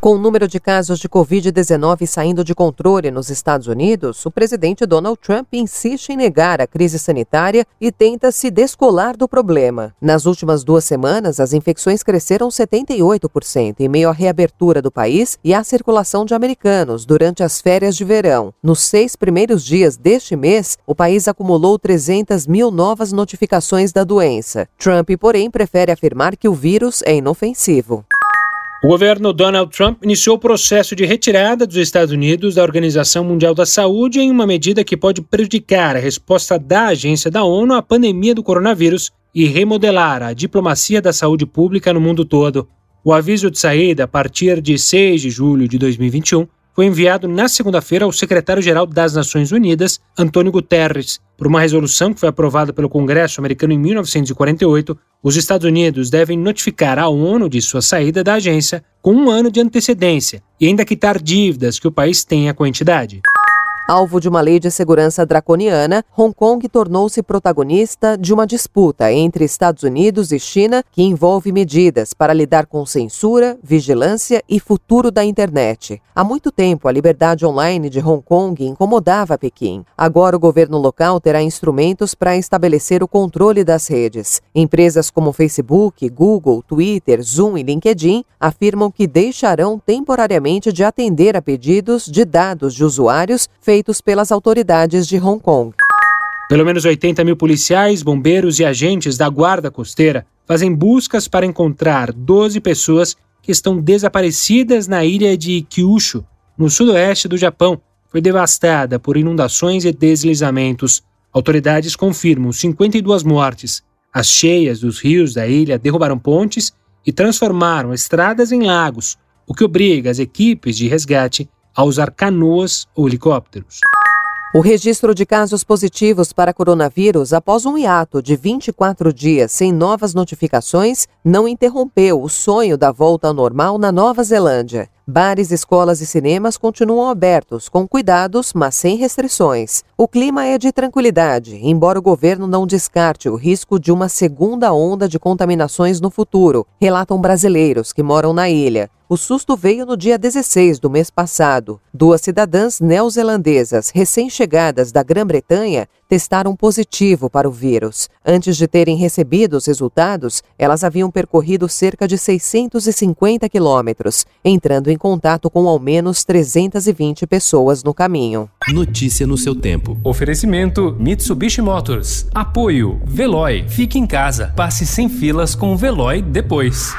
Com o número de casos de Covid-19 saindo de controle nos Estados Unidos, o presidente Donald Trump insiste em negar a crise sanitária e tenta se descolar do problema. Nas últimas duas semanas, as infecções cresceram 78% em meio à reabertura do país e à circulação de americanos durante as férias de verão. Nos seis primeiros dias deste mês, o país acumulou 300 mil novas notificações da doença. Trump, porém, prefere afirmar que o vírus é inofensivo. O governo Donald Trump iniciou o processo de retirada dos Estados Unidos da Organização Mundial da Saúde em uma medida que pode prejudicar a resposta da agência da ONU à pandemia do coronavírus e remodelar a diplomacia da saúde pública no mundo todo. O aviso de saída, a partir de 6 de julho de 2021, foi enviado na segunda-feira ao secretário-geral das Nações Unidas, Antônio Guterres. Por uma resolução que foi aprovada pelo Congresso americano em 1948, os Estados Unidos devem notificar a ONU de sua saída da agência com um ano de antecedência e ainda quitar dívidas que o país tenha com a entidade. Alvo de uma lei de segurança draconiana, Hong Kong tornou-se protagonista de uma disputa entre Estados Unidos e China que envolve medidas para lidar com censura, vigilância e futuro da internet. Há muito tempo, a liberdade online de Hong Kong incomodava Pequim. Agora, o governo local terá instrumentos para estabelecer o controle das redes. Empresas como Facebook, Google, Twitter, Zoom e LinkedIn afirmam que deixarão temporariamente de atender a pedidos de dados de usuários feitos feitos pelas autoridades de Hong Kong. Pelo menos 80 mil policiais, bombeiros e agentes da Guarda Costeira fazem buscas para encontrar 12 pessoas que estão desaparecidas na ilha de Kyushu, no sudoeste do Japão. Foi devastada por inundações e deslizamentos. Autoridades confirmam 52 mortes. As cheias dos rios da ilha derrubaram pontes e transformaram estradas em lagos, o que obriga as equipes de resgate a usar canoas ou helicópteros. O registro de casos positivos para coronavírus após um hiato de 24 dias sem novas notificações não interrompeu o sonho da volta ao normal na Nova Zelândia. Bares, escolas e cinemas continuam abertos, com cuidados, mas sem restrições. O clima é de tranquilidade, embora o governo não descarte o risco de uma segunda onda de contaminações no futuro, relatam brasileiros que moram na ilha. O susto veio no dia 16 do mês passado. Duas cidadãs neozelandesas recém-chegadas da Grã-Bretanha testaram positivo para o vírus. Antes de terem recebido os resultados, elas haviam percorrido cerca de 650 quilômetros, entrando em contato com ao menos 320 pessoas no caminho. Notícia no seu tempo. Oferecimento Mitsubishi Motors. Apoio Veloy. Fique em casa. Passe sem filas com o Veloy depois.